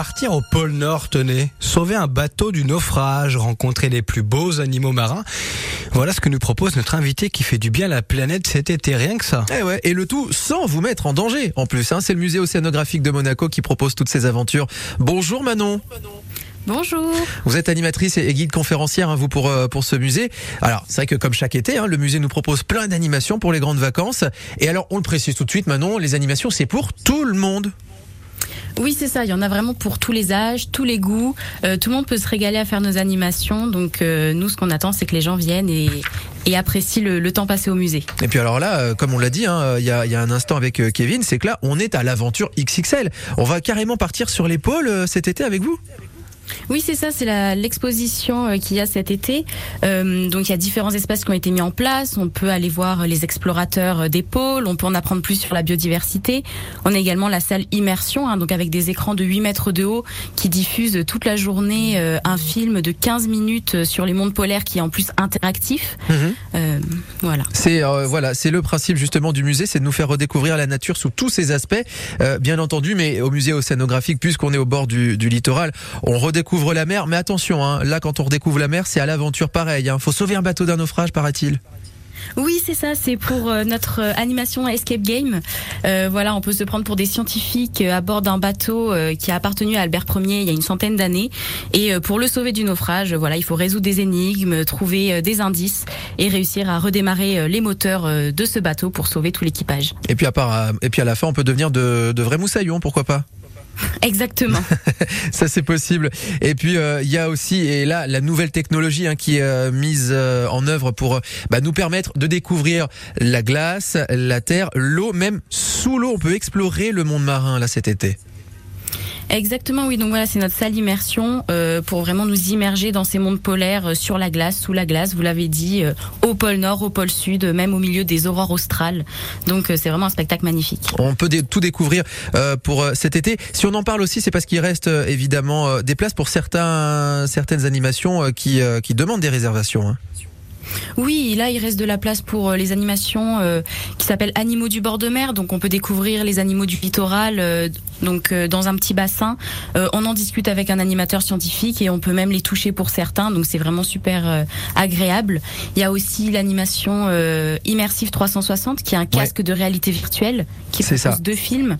Partir au pôle Nord, tenez, sauver un bateau du naufrage, rencontrer les plus beaux animaux marins. Voilà ce que nous propose notre invité qui fait du bien à la planète cet été, rien que ça. Eh ouais, et le tout sans vous mettre en danger en plus. Hein. C'est le musée océanographique de Monaco qui propose toutes ces aventures. Bonjour Manon. Bonjour. Vous êtes animatrice et guide conférencière, hein, vous, pour, euh, pour ce musée. Alors, c'est vrai que comme chaque été, hein, le musée nous propose plein d'animations pour les grandes vacances. Et alors, on le précise tout de suite, Manon, les animations, c'est pour tout le monde. Oui, c'est ça. Il y en a vraiment pour tous les âges, tous les goûts. Euh, tout le monde peut se régaler à faire nos animations. Donc, euh, nous, ce qu'on attend, c'est que les gens viennent et, apprécient le, temps passé au musée. Et puis alors là, euh, comme on l'a dit hein, il y, a, y a un instant avec Kevin, c'est que là, on est à l'aventure XXL. On va carrément partir sur l'épaule cet été avec vous? Oui, c'est ça. C'est l'exposition euh, qu'il y a cet été. Euh, donc, il y a différents espaces qui ont été mis en place. On peut aller voir les explorateurs euh, des pôles. On peut en apprendre plus sur la biodiversité. On a également la salle immersion, hein, donc avec des écrans de 8 mètres de haut qui diffusent toute la journée euh, un film de 15 minutes euh, sur les mondes polaires qui est en plus interactif. Euh, voilà. C'est euh, voilà, c'est le principe justement du musée, c'est de nous faire redécouvrir la nature sous tous ses aspects, Euh, bien entendu. Mais au musée océanographique, puisqu'on est au bord du, du littoral, on redécouvre la mer. Mais attention, hein, là, quand on redécouvre la mer, c'est à l'aventure pareil. Hein. Faut sauver un bateau d'un naufrage, paraît-il. Oui, c'est ça. C'est pour euh, notre euh, animation Escape Game. Euh, voilà, on peut se prendre pour des scientifiques à bord d'un bateau qui a appartenu à Albert Ier il y a une centaine d'années. Et pour le sauver du naufrage, voilà, il faut résoudre des énigmes, trouver des indices et réussir à redémarrer les moteurs de ce bateau pour sauver tout l'équipage. Et puis à part, et puis à la fin, on peut devenir de, de vrais moussaillons, pourquoi pas? Exactement. Ça c'est possible. Et puis euh, il y a aussi et là la nouvelle technologie hein, qui est euh, mise euh, en œuvre pour bah, nous permettre de découvrir la glace, la terre, l'eau, même sous l'eau. On peut explorer le monde marin là cet été. Exactement, oui. Donc voilà, c'est notre salle immersion euh, pour vraiment nous immerger dans ces mondes polaires euh, sur la glace, sous la glace. Vous l'avez dit, euh, au pôle Nord, au pôle Sud, euh, même au milieu des aurores australes. Donc euh, c'est vraiment un spectacle magnifique. On peut tout découvrir euh, pour cet été. Si on en parle aussi, c'est parce qu'il reste évidemment des places pour certains certaines animations qui qui demandent des réservations. hein. Oui, là il reste de la place pour euh, les animations euh, qui s'appellent Animaux du bord de mer. Donc on peut découvrir les animaux du littoral, euh, donc euh, dans un petit bassin. On en discute avec un animateur scientifique et on peut même les toucher pour certains. Donc c'est vraiment super agréable. Il y a aussi l'animation Immersive 360 qui est un casque de réalité virtuelle qui propose ça. deux films.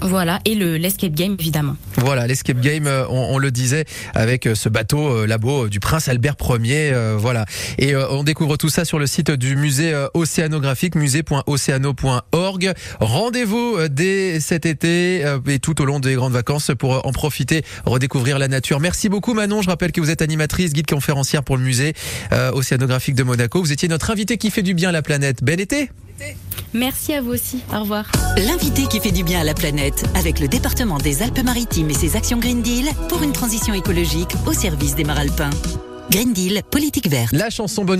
Voilà, et le l'escape game évidemment. Voilà, l'escape game, euh, on, on le disait, avec euh, ce bateau euh, labo du prince Albert Ier, euh, voilà. Et euh, on découvre tout ça sur le site du musée océanographique, musée.océano.org. Rendez-vous dès cet été euh, et tout au long des grandes vacances pour en profiter, redécouvrir la nature. Merci beaucoup Manon, je rappelle que vous êtes animatrice, guide conférencière pour le musée euh, océanographique de Monaco. Vous étiez notre invité qui fait du bien à la planète. Bel été Merci à vous aussi. Au revoir. L'invité qui fait du bien à la planète avec le département des Alpes-Maritimes et ses actions Green Deal pour une transition écologique au service des Maralpins. Green Deal, politique verte. La chanson bonne